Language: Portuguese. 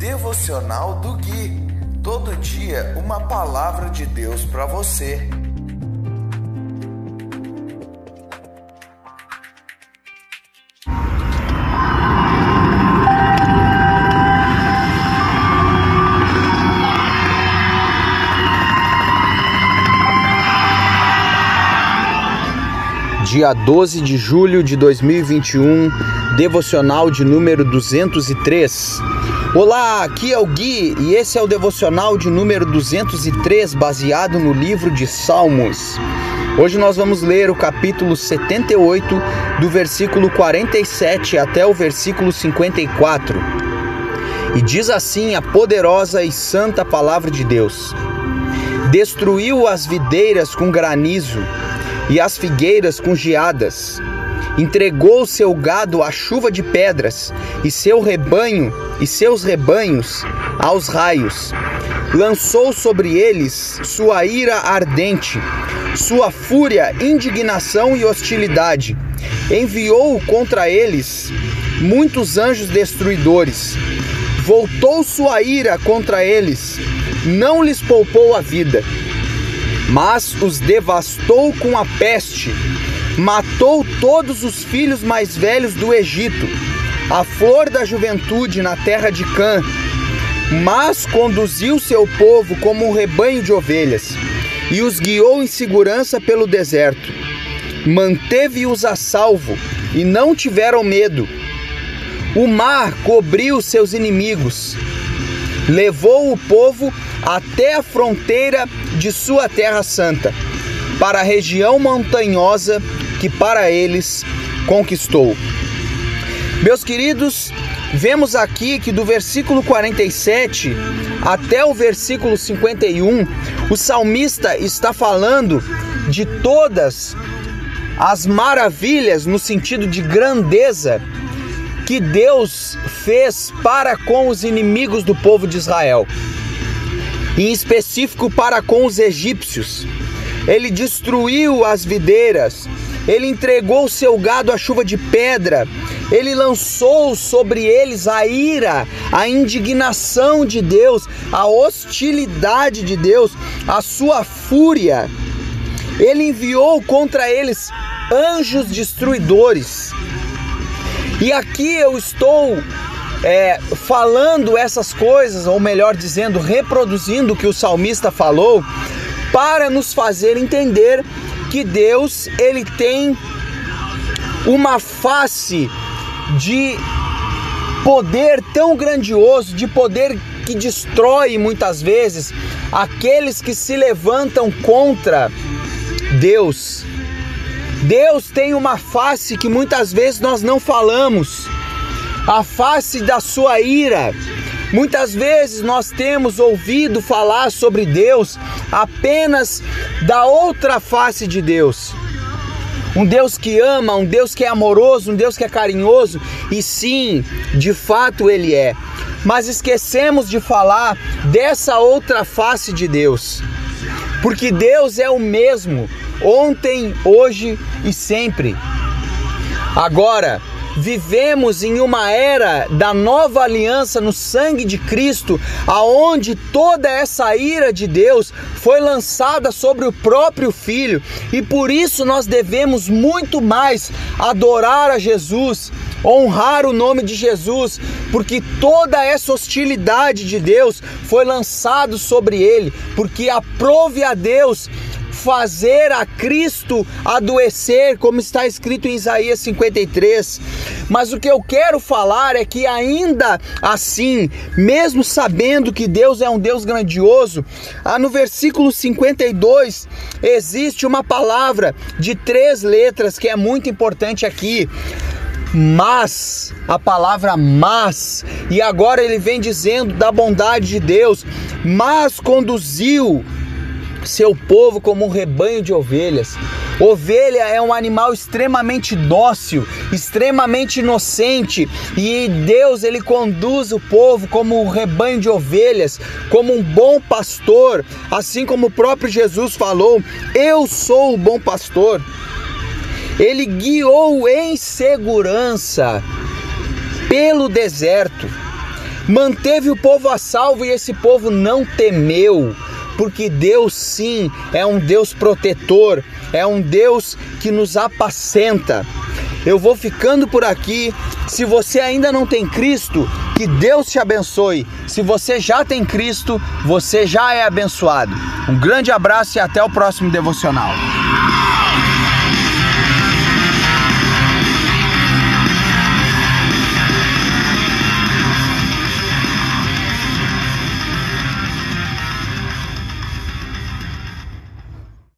Devocional do Gui. Todo dia uma palavra de Deus para você. dia 12 de julho de 2021, devocional de número 203. Olá, aqui é o Gui e esse é o devocional de número 203, baseado no livro de Salmos. Hoje nós vamos ler o capítulo 78, do versículo 47 até o versículo 54. E diz assim a poderosa e santa palavra de Deus: Destruiu as videiras com granizo e as figueiras com geadas. Entregou seu gado à chuva de pedras, e seu rebanho e seus rebanhos aos raios. Lançou sobre eles sua ira ardente, sua fúria, indignação e hostilidade. Enviou contra eles muitos anjos destruidores. Voltou sua ira contra eles, não lhes poupou a vida mas os devastou com a peste. Matou todos os filhos mais velhos do Egito, a flor da juventude na terra de Cã. Mas conduziu seu povo como um rebanho de ovelhas e os guiou em segurança pelo deserto. Manteve-os a salvo e não tiveram medo. O mar cobriu seus inimigos. Levou o povo até a fronteira de sua terra santa, para a região montanhosa que para eles conquistou. Meus queridos, vemos aqui que do versículo 47 até o versículo 51, o salmista está falando de todas as maravilhas no sentido de grandeza que Deus fez para com os inimigos do povo de Israel em específico para com os egípcios. Ele destruiu as videiras, ele entregou seu gado à chuva de pedra, ele lançou sobre eles a ira, a indignação de Deus, a hostilidade de Deus, a sua fúria. Ele enviou contra eles anjos destruidores. E aqui eu estou é, falando essas coisas, ou melhor dizendo, reproduzindo o que o salmista falou, para nos fazer entender que Deus ele tem uma face de poder tão grandioso, de poder que destrói muitas vezes aqueles que se levantam contra Deus. Deus tem uma face que muitas vezes nós não falamos a face da sua ira. Muitas vezes nós temos ouvido falar sobre Deus apenas da outra face de Deus. Um Deus que ama, um Deus que é amoroso, um Deus que é carinhoso, e sim, de fato ele é. Mas esquecemos de falar dessa outra face de Deus. Porque Deus é o mesmo, ontem, hoje e sempre. Agora, Vivemos em uma era da nova aliança no sangue de Cristo, aonde toda essa ira de Deus foi lançada sobre o próprio Filho, e por isso nós devemos muito mais adorar a Jesus, honrar o nome de Jesus, porque toda essa hostilidade de Deus foi lançado sobre ele, porque aprove a Deus fazer a Cristo adoecer, como está escrito em Isaías 53. Mas o que eu quero falar é que ainda assim, mesmo sabendo que Deus é um Deus grandioso, ah, no versículo 52 existe uma palavra de três letras que é muito importante aqui mas, a palavra mas, e agora ele vem dizendo da bondade de Deus, mas conduziu seu povo como um rebanho de ovelhas. Ovelha é um animal extremamente dócil, extremamente inocente, e Deus ele conduz o povo como um rebanho de ovelhas, como um bom pastor, assim como o próprio Jesus falou: "Eu sou o bom pastor". Ele guiou em segurança pelo deserto. manteve o povo a salvo e esse povo não temeu porque Deus sim é um Deus protetor, é um Deus que nos apacenta. Eu vou ficando por aqui. Se você ainda não tem Cristo, que Deus te abençoe. Se você já tem Cristo, você já é abençoado. Um grande abraço e até o próximo devocional.